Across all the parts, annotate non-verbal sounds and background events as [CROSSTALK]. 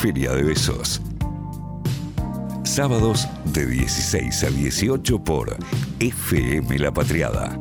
Feria de Besos. Sábados de 16 a 18 por FM La Patriada.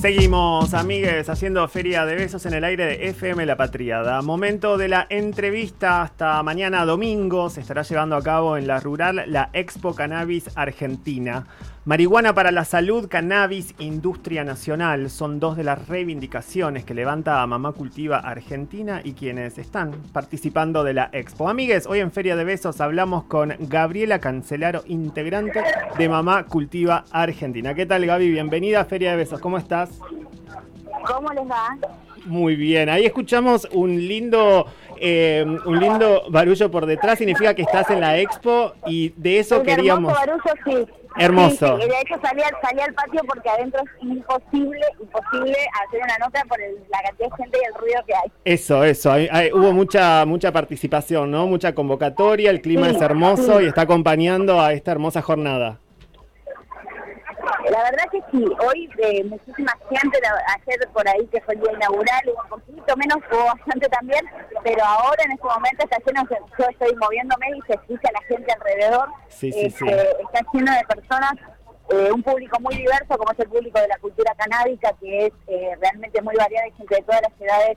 Seguimos, amigues, haciendo Feria de Besos en el aire de FM La Patriada. Momento de la entrevista hasta mañana domingo. Se estará llevando a cabo en la rural la Expo Cannabis Argentina. Marihuana para la salud, cannabis, industria nacional son dos de las reivindicaciones que levanta Mamá Cultiva Argentina y quienes están participando de la expo. Amigues, hoy en Feria de Besos hablamos con Gabriela Cancelaro, integrante de Mamá Cultiva Argentina. ¿Qué tal Gaby? Bienvenida a Feria de Besos, ¿cómo estás? ¿Cómo les va? Muy bien, ahí escuchamos un lindo, eh, un lindo barullo por detrás, significa que estás en la expo y de eso Un queríamos... barullo, sí. Hermoso. Sí, De hecho salí, al- salí al patio porque adentro es imposible, imposible hacer una nota por el- la cantidad de gente y el ruido que hay. Eso, eso. hay- hay- hubo mucha, mucha participación, ¿no? Mucha convocatoria, el clima Sí, es hermoso sí. y está acompañando a esta hermosa jornada. La verdad que sí, hoy eh, muchísima gente, ayer por ahí que fue el día inaugural, hubo un poquito menos, hubo bastante también, pero ahora en este momento está lleno, yo estoy moviéndome y se escucha la gente alrededor, Sí, sí, Este, sí. está lleno de personas, eh, un público muy diverso como es el público de la cultura canábica, que es eh, realmente muy variada, hay gente de todas las edades,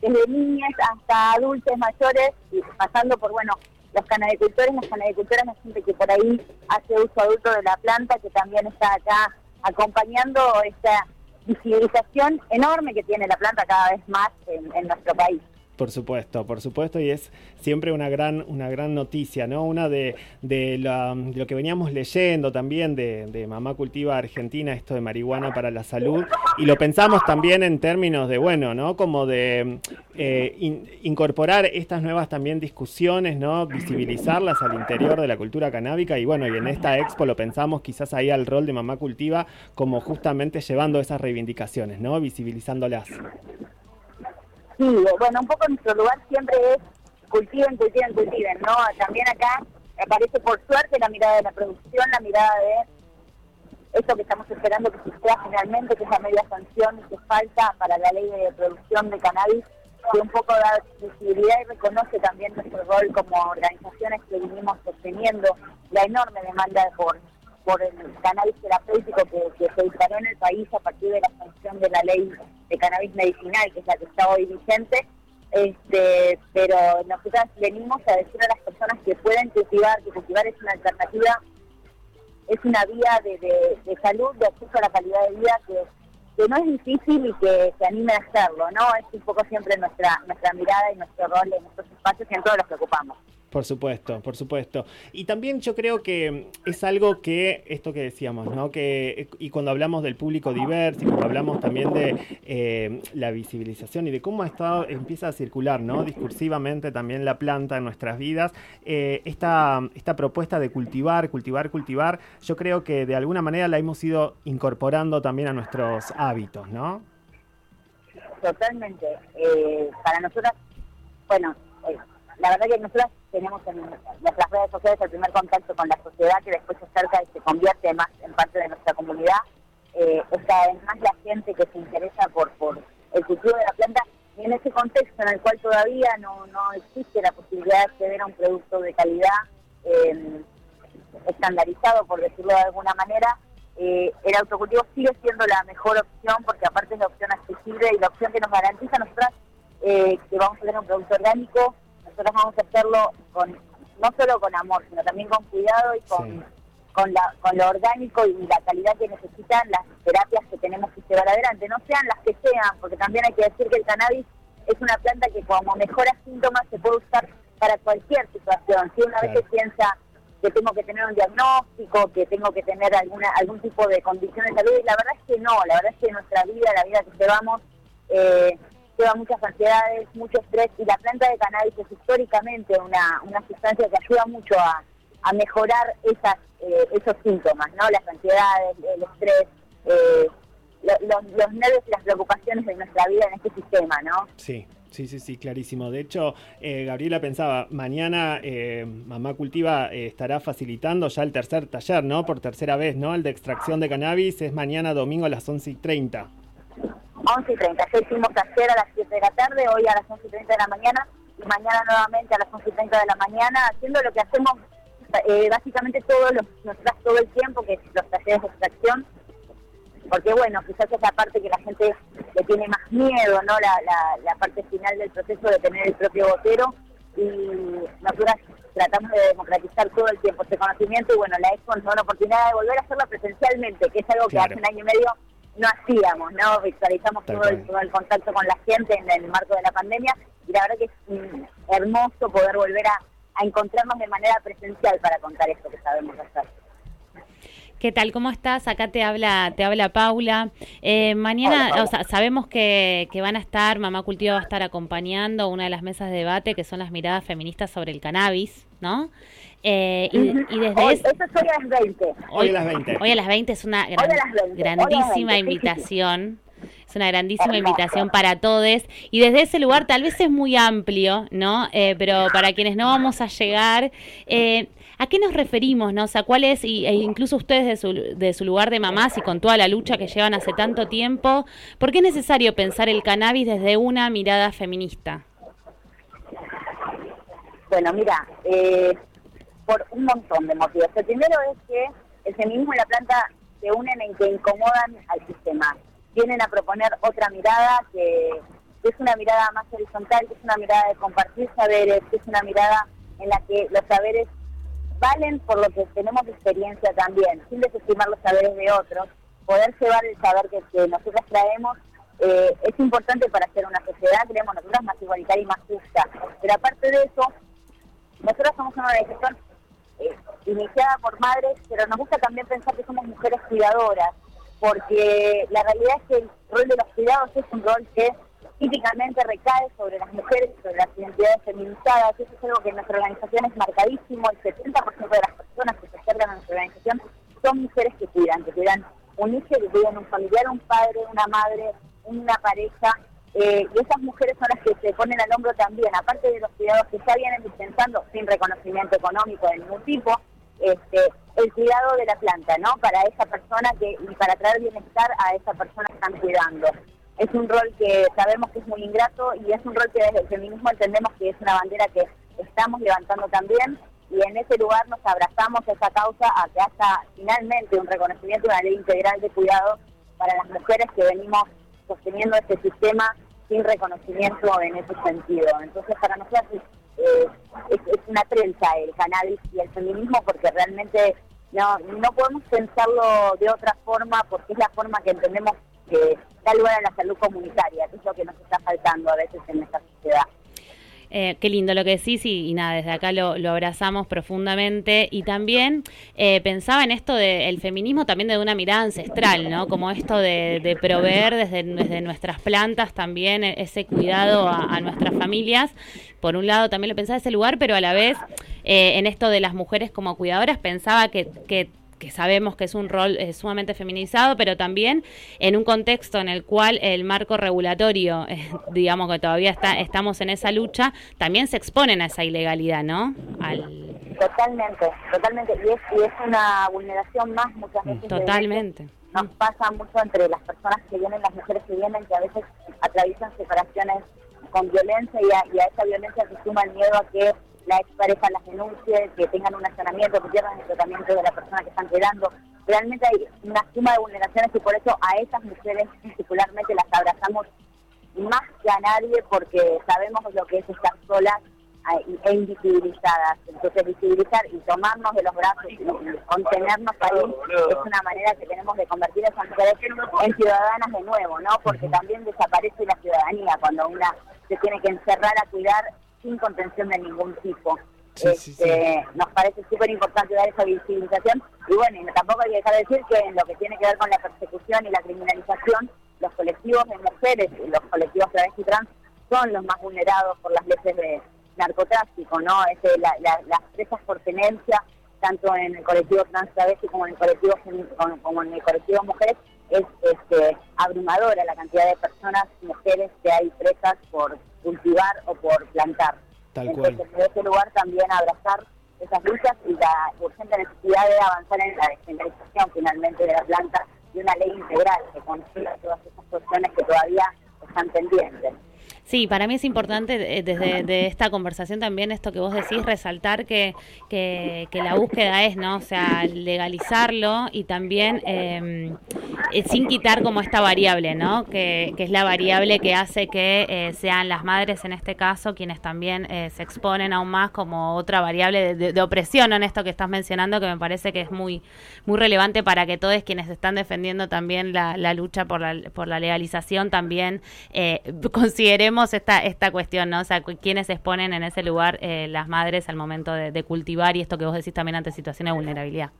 desde niñas hasta adultos mayores, y pasando por, bueno, los canabicultores, las canabicultoras, la gente que por ahí hace uso adulto de la planta, que también está acá acompañando esta visibilización enorme que tiene la planta cada vez más en nuestro país. Por supuesto, por supuesto, y es siempre una gran, una gran noticia, ¿no? Una de, de, la- lo que veníamos leyendo también de, de Mamá Cultiva Argentina, esto de marihuana para la salud, y lo pensamos también en términos de, bueno, ¿no? Como de eh, in- incorporar estas nuevas también discusiones, ¿no? Visibilizarlas al interior de la cultura canábica, y bueno, y en esta expo lo pensamos quizás ahí al rol de Mamá Cultiva como justamente llevando esas reivindicaciones, ¿no? Visibilizándolas. Bueno, un poco nuestro lugar siempre es cultiven, cultiven, cultiven, ¿no? También acá aparece por suerte la mirada de la producción, la mirada de esto que estamos esperando que suceda finalmente, que es la media sanción que falta para la ley de producción de cannabis, que un poco da visibilidad y reconoce también nuestro rol como organizaciones que vinimos sosteniendo la enorme demanda por por el cannabis terapéutico que, se disparó en el país a partir de la sanción de la ley de cannabis medicinal, que es la que está hoy vigente. Este, pero nosotras venimos a decir a las personas que pueden cultivar, que cultivar es una alternativa, es una vía de, de- de salud, de acceso a la calidad de vida que, que no es difícil y que se anime a hacerlo, ¿no? Es un poco siempre nuestra nuestra mirada y nuestro rol en nuestros espacios y en todos los que ocupamos. Por supuesto, por supuesto. Y también yo creo que es algo que, esto que decíamos, ¿no? Que, y cuando hablamos del público diverso y cuando hablamos también de eh, la visibilización y de cómo ha estado, empieza a circular, ¿no? Discursivamente también la planta en nuestras vidas, eh, esta, esta propuesta de cultivar, cultivar, cultivar, yo creo que de alguna manera la hemos ido incorporando también a nuestros hábitos, ¿no? Totalmente. Eh, para nosotras, bueno, la verdad que nosotras tenemos en nuestras redes sociales el primer contacto con la sociedad que después se acerca y se convierte más en parte de nuestra comunidad. Eh, es cada vez más la gente que se interesa por, por el cultivo de la planta y en ese contexto en el cual todavía no, no existe la posibilidad de acceder a un producto de calidad eh, estandarizado, por decirlo de alguna manera, eh, el autocultivo sigue siendo la mejor opción porque aparte es la opción accesible y la opción que nos garantiza a nosotras eh, que vamos a tener un producto orgánico, nosotros vamos a hacerlo con no solo con amor, sino también con cuidado y con, Sí. con, la, con lo orgánico y la calidad que necesitan las terapias que tenemos que llevar adelante, no sean las que sean, porque también hay que decir que el cannabis es una planta que como mejora síntomas se puede usar para cualquier situación. Si una Claro. vez se piensa que tengo que tener un diagnóstico, que tengo que tener alguna algún tipo de condición de salud, y la verdad es que no, la verdad es que nuestra vida, la vida que llevamos, eh, lleva muchas ansiedades, mucho estrés, y la planta de cannabis es históricamente una, una sustancia que ayuda mucho a, a mejorar esas, eh, esos síntomas, ¿no? Las ansiedades, el estrés, eh, lo- los, los nervios y las preocupaciones de nuestra vida en este sistema, ¿no? Sí, sí, sí, sí, clarísimo. De hecho, eh, Gabriela pensaba, mañana eh, Mamá Cultiva eh, estará facilitando ya el tercer taller, ¿no? Por tercera vez, ¿no? El de extracción de cannabis es mañana domingo a las 11 y 30. 11 y 30. Ya hicimos ayer a las 7 de la tarde, hoy a las 11 y 30 de la mañana y mañana nuevamente a las 11 y 30 de la mañana, haciendo lo que hacemos eh, básicamente todos los, nosotras todo el tiempo, que es los talleres de extracción, porque bueno, quizás es la parte que la gente le tiene más miedo, ¿no? La, la, parte final del proceso de tener el propio botero y nosotras tratamos de democratizar todo el tiempo este conocimiento y bueno, la Expo nos da una oportunidad de volver a hacerlo presencialmente, que es algo que hace un año y medio no hacíamos, ¿no? Visualizamos todo el, todo el, contacto con la gente en el marco de la pandemia y la verdad que es mm, hermoso poder volver a, a encontrarnos de manera presencial para contar esto que sabemos hacer. ¿Qué tal? ¿Cómo estás? Acá te habla, te habla Paula. Eh, mañana, O sea, sabemos que, que, van a estar, Mamá Cultiva va a estar acompañando una de las mesas de debate que son las miradas feministas sobre el cannabis, ¿no? Eh, y, desde hoy, eso es hoy a las 20. Hoy, a las 20. Hoy a las 20 es una grandísima invitación. Es una grandísima invitación para todos. Y desde ese lugar tal vez es muy amplio, ¿no? Eh, pero para quienes no vamos a llegar, eh, ¿A qué nos referimos? No? O sea, ¿cuál es, y, e incluso ustedes de su, de su lugar de mamás y con toda la lucha que llevan hace tanto tiempo, ¿por qué es necesario pensar el cannabis desde una mirada feminista? Bueno, mira, eh, por un montón de motivos. El primero es que el feminismo y la planta se unen en que incomodan al sistema. Vienen a proponer otra mirada que, que es una mirada más horizontal, que es una mirada de compartir saberes, que es una mirada en la que los saberes valen por lo que tenemos experiencia también, sin desestimar los saberes de otros, poder llevar el saber que, nosotros traemos eh, es importante para hacer una sociedad, creemos nosotros, más igualitaria y más justa. Pero aparte de eso, nosotros somos una organización eh, iniciada por madres, pero nos gusta también pensar que somos mujeres cuidadoras, porque la realidad es que el rol de los cuidados es un rol que típicamente recae sobre las mujeres, sobre las identidades feminizadas. Eso es algo que en nuestra organización es marcadísimo. El 70% de las personas que se acercan a nuestra organización son mujeres que cuidan, que cuidan un hijo, que cuidan un familiar, un padre, una madre, una pareja. Eh, y esas mujeres son las que se ponen al hombro también, aparte de los cuidados que ya vienen dispensando sin reconocimiento económico de ningún tipo, este, el cuidado de la planta, ¿no? Para esa persona que y para traer bienestar a esa persona que están cuidando es un rol que sabemos que es muy ingrato y es un rol que desde el feminismo entendemos que es una bandera que estamos levantando también y en ese lugar nos abrazamos a esa causa a que haya finalmente un reconocimiento de una ley integral de cuidado para las mujeres que venimos sosteniendo este sistema sin reconocimiento en ese sentido. Entonces para nosotros eh, es, una trenza el cannabis y el feminismo porque realmente no, no podemos pensarlo de otra forma porque es la forma que entendemos que da lugar a la salud comunitaria, que es lo que nos está faltando a veces en esta sociedad. Eh, qué lindo lo que decís y, nada, desde acá lo, abrazamos profundamente y también eh, pensaba en esto del feminismo también de una mirada ancestral, ¿no? Como esto de, proveer desde, desde, nuestras plantas también e, ese cuidado a, nuestras familias. Por un lado también lo pensaba ese lugar, pero a la vez eh, en esto de las mujeres como cuidadoras pensaba que, que que sabemos que es un rol eh, sumamente feminizado, pero también en un contexto en el cual el marco regulatorio, eh, [LAUGHS] digamos que todavía está, estamos en esa lucha, también se exponen a esa ilegalidad, ¿no? Totalmente, totalmente. Y es, es una vulneración más muchas veces. Totalmente. Nos pasa mucho entre las personas que vienen, las mujeres que vienen, que a veces atraviesan separaciones con violencia y a, y a esa violencia se suma el miedo a que la expareja las denuncie, que tengan un allanamiento, que pierdan el tratamiento de la persona que están quedando. Realmente hay una suma de vulneraciones y por eso a esas mujeres particularmente las abrazamos más que a nadie porque sabemos lo que es estar solas eh, e invisibilizadas. Entonces visibilizar y tomarnos de los brazos y contenernos ahí es una manera que tenemos de convertir a esas mujeres en ciudadanas de nuevo, ¿no? Porque también desaparece la ciudadanía cuando una se tiene que encerrar a cuidar sin contención de ningún tipo. este, Nos parece súper importante dar esa visibilización y bueno, y tampoco hay que dejar de decir que en lo que tiene que ver con la persecución y la criminalización, los colectivos de mujeres y los colectivos travesti trans son los más vulnerados por las leyes de narcotráfico, ¿no? Este, las presas por tenencia, tanto en el colectivo trans travesti como en el colectivo como en el colectivo mujeres, es este, abrumadora la cantidad de personas, mujeres que hay presas por cultivar o por plantar. Entonces, en ese lugar también abrazar esas luchas y la urgente necesidad de avanzar en la descentralización finalmente de la planta y una ley integral que consiga todas esas cuestiones que todavía están pendientes. Sí, para mí es importante eh, desde esta conversación también esto que vos decís, resaltar que, que, la búsqueda es, ¿no? O sea, legalizarlo y también em, eh, sin quitar como esta variable, ¿no? Que, que es la variable que hace que eh, sean las madres en este caso quienes también se exponen aún más como otra variable de, opresión en esto que estás mencionando que me parece que es muy, muy relevante para que todos quienes están defendiendo también la, la lucha por la, por la legalización también consideremos esta, esta cuestión, ¿no? O sea, quiénes se exponen en ese lugar eh, las madres al momento de, cultivar y esto que vos decís también ante situaciones de vulnerabilidad.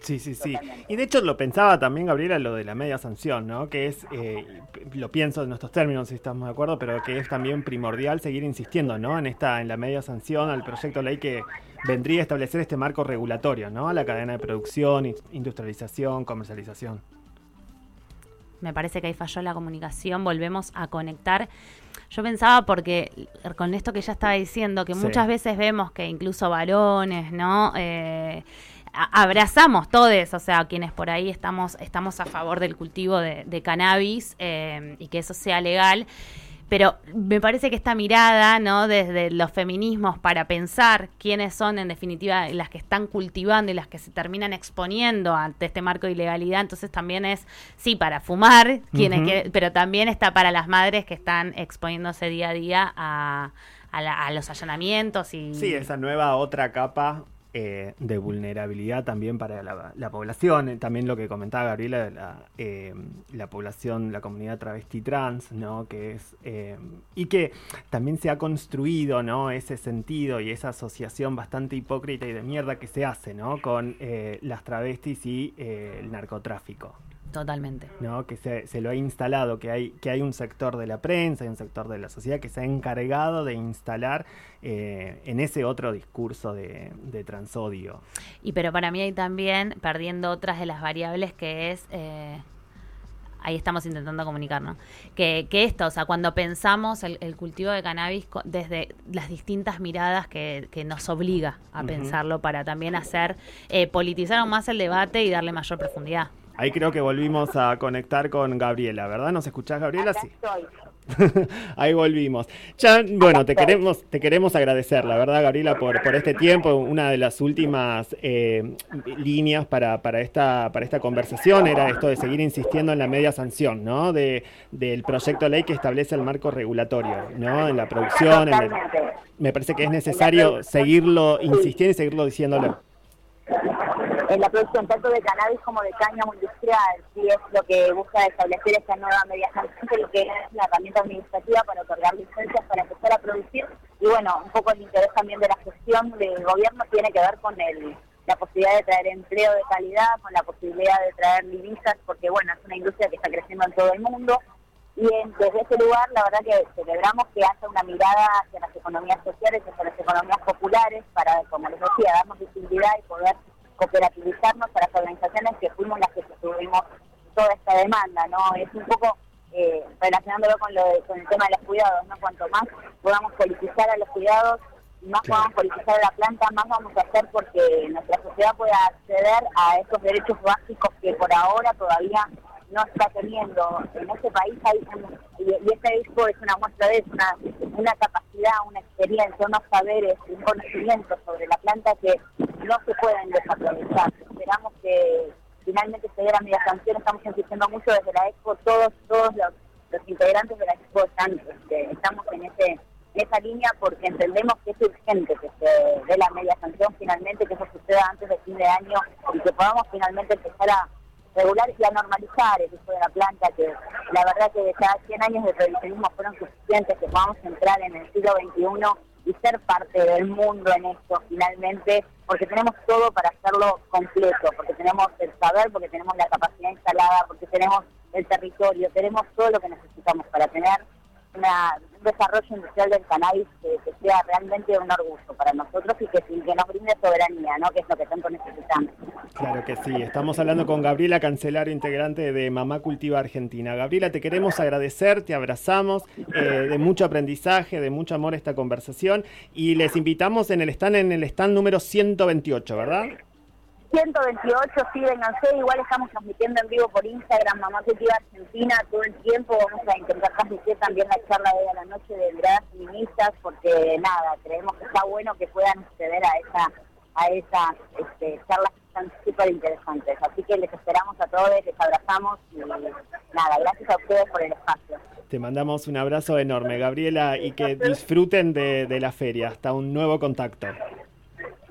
Sí, sí, sí. Y de hecho lo pensaba también, Gabriela, lo de la media sanción, ¿no? Que es, eh, lo pienso en nuestros términos, si estamos de acuerdo, pero que es también primordial seguir insistiendo, ¿no? En esta, en la media sanción al proyecto de ley que vendría a establecer este marco regulatorio, ¿no? A la cadena de producción, industrialización, comercialización me parece que ahí falló la comunicación, volvemos a conectar. Yo pensaba porque con esto que ya estaba diciendo, que muchas veces vemos que incluso varones, ¿no? Eh, abrazamos todos, o sea, quienes por ahí estamos, estamos a favor del cultivo de, cannabis eh, y que eso sea legal pero me parece que esta mirada, ¿no? Desde los feminismos para pensar quiénes son en definitiva las que están cultivando y las que se terminan exponiendo ante este marco de ilegalidad, entonces también es, sí, para fumar, quienes pero también está para las madres que están exponiéndose día a día a, a los allanamientos y... Sí, esa nueva otra capa eh, de vulnerabilidad también para la, población, eh, también lo que comentaba Gabriela, la, eh, la población, la comunidad travesti trans, ¿no? Que es, y que también se ha construido, ¿no? Ese sentido y esa asociación bastante hipócrita y de mierda que se hace, ¿no? Con las travestis y el narcotráfico. Totalmente. ¿no? Que se, se, lo ha instalado, que hay, que hay un sector de la prensa, hay un sector de la sociedad que se ha encargado de instalar eh, en ese otro discurso de, transodio. Y pero para mí hay también, perdiendo otras de las variables, que es... Eh, ahí estamos intentando comunicarnos. Que, que esto, o sea, cuando pensamos el, cultivo de cannabis desde las distintas miradas que, que nos obliga a pensarlo para también hacer, eh, politizar aún más el debate y darle mayor profundidad. Ahí creo que volvimos a conectar con Gabriela, ¿verdad? ¿Nos escuchás, Gabriela? sí. [LAUGHS] Ahí volvimos. Ya, bueno, te queremos, te queremos agradecer, la verdad, Gabriela, por, por este tiempo. Una de las últimas eh, líneas para, para, esta, para esta conversación era esto de seguir insistiendo en la media sanción, ¿no? De, del proyecto de ley que establece el marco regulatorio, ¿no? En la producción. me parece que es necesario seguirlo insistiendo y seguirlo diciéndolo en la producción tanto de cannabis como de cáñamo industrial, si es lo que busca establecer esta nueva mediación, que es la herramienta administrativa para otorgar licencias para empezar a producir. Y bueno, un poco el interés también de la gestión del gobierno tiene que ver con la posibilidad de traer empleo de calidad, con la posibilidad de traer divisas, porque bueno, es una industria que está creciendo en todo el mundo. Y desde ese lugar, la verdad que celebramos que haya una mirada hacia las economías sociales, hacia las economías populares, para, como les decía, darnos visibilidad y poder cooperativizarnos a las organizaciones que fuimos las que tuvimos toda esta demanda, ¿no? Es un poco eh, relacionándolo con, lo con el tema de los cuidados, ¿no? Cuanto más podamos politizar a los cuidados, más podamos politizar a la planta, más vamos a hacer porque nuestra sociedad pueda acceder a esos derechos básicos que por ahora todavía no está teniendo. En este país hay, y, este disco es una muestra de eso, una, una capacidad, una experiencia, unos saberes, un conocimiento sobre la planta que no se pueden desaprovechar. Esperamos que finalmente se dé la media sanción, estamos insistiendo mucho desde la Expo, todos todos los, integrantes de la Expo están, este, estamos en ese esa línea porque entendemos que es urgente que se dé la media sanción finalmente, que eso suceda antes del fin de año y que podamos finalmente empezar a regular y a normalizar el uso de la planta, que la verdad que cada 100 años de tradicionismo fueron suficientes, que podamos entrar en el siglo XXI ser parte del mundo en esto finalmente, porque tenemos todo para hacerlo completo, porque tenemos el saber, porque tenemos la capacidad instalada, porque tenemos el territorio, tenemos todo lo que necesitamos para tener un desarrollo industrial del cannabis que, sea realmente un orgullo para nosotros y que, que nos brinde soberanía, ¿no? que es lo que tanto necesitamos. Claro que sí, estamos hablando con Gabriela Cancelario, integrante de Mamá Cultiva Argentina. Gabriela, te queremos agradecer, te abrazamos, eh, de mucho aprendizaje, de mucho amor esta conversación y les invitamos en el stand, en el stand número 128, ¿verdad? 128, sí, vénganse, igual estamos transmitiendo en vivo por Instagram, Mamá Cultiva Argentina, todo el tiempo, vamos a intentar transmitir también la charla de la noche de miradas feministas, porque nada, creemos que está bueno que puedan acceder a esa a esas este, charlas que están súper interesantes. Así que les esperamos a todos, les abrazamos y nada, gracias a ustedes por el espacio. Te mandamos un abrazo enorme, Gabriela, y que disfruten de, de la feria. Hasta un nuevo contacto.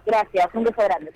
Gracias, un beso grande.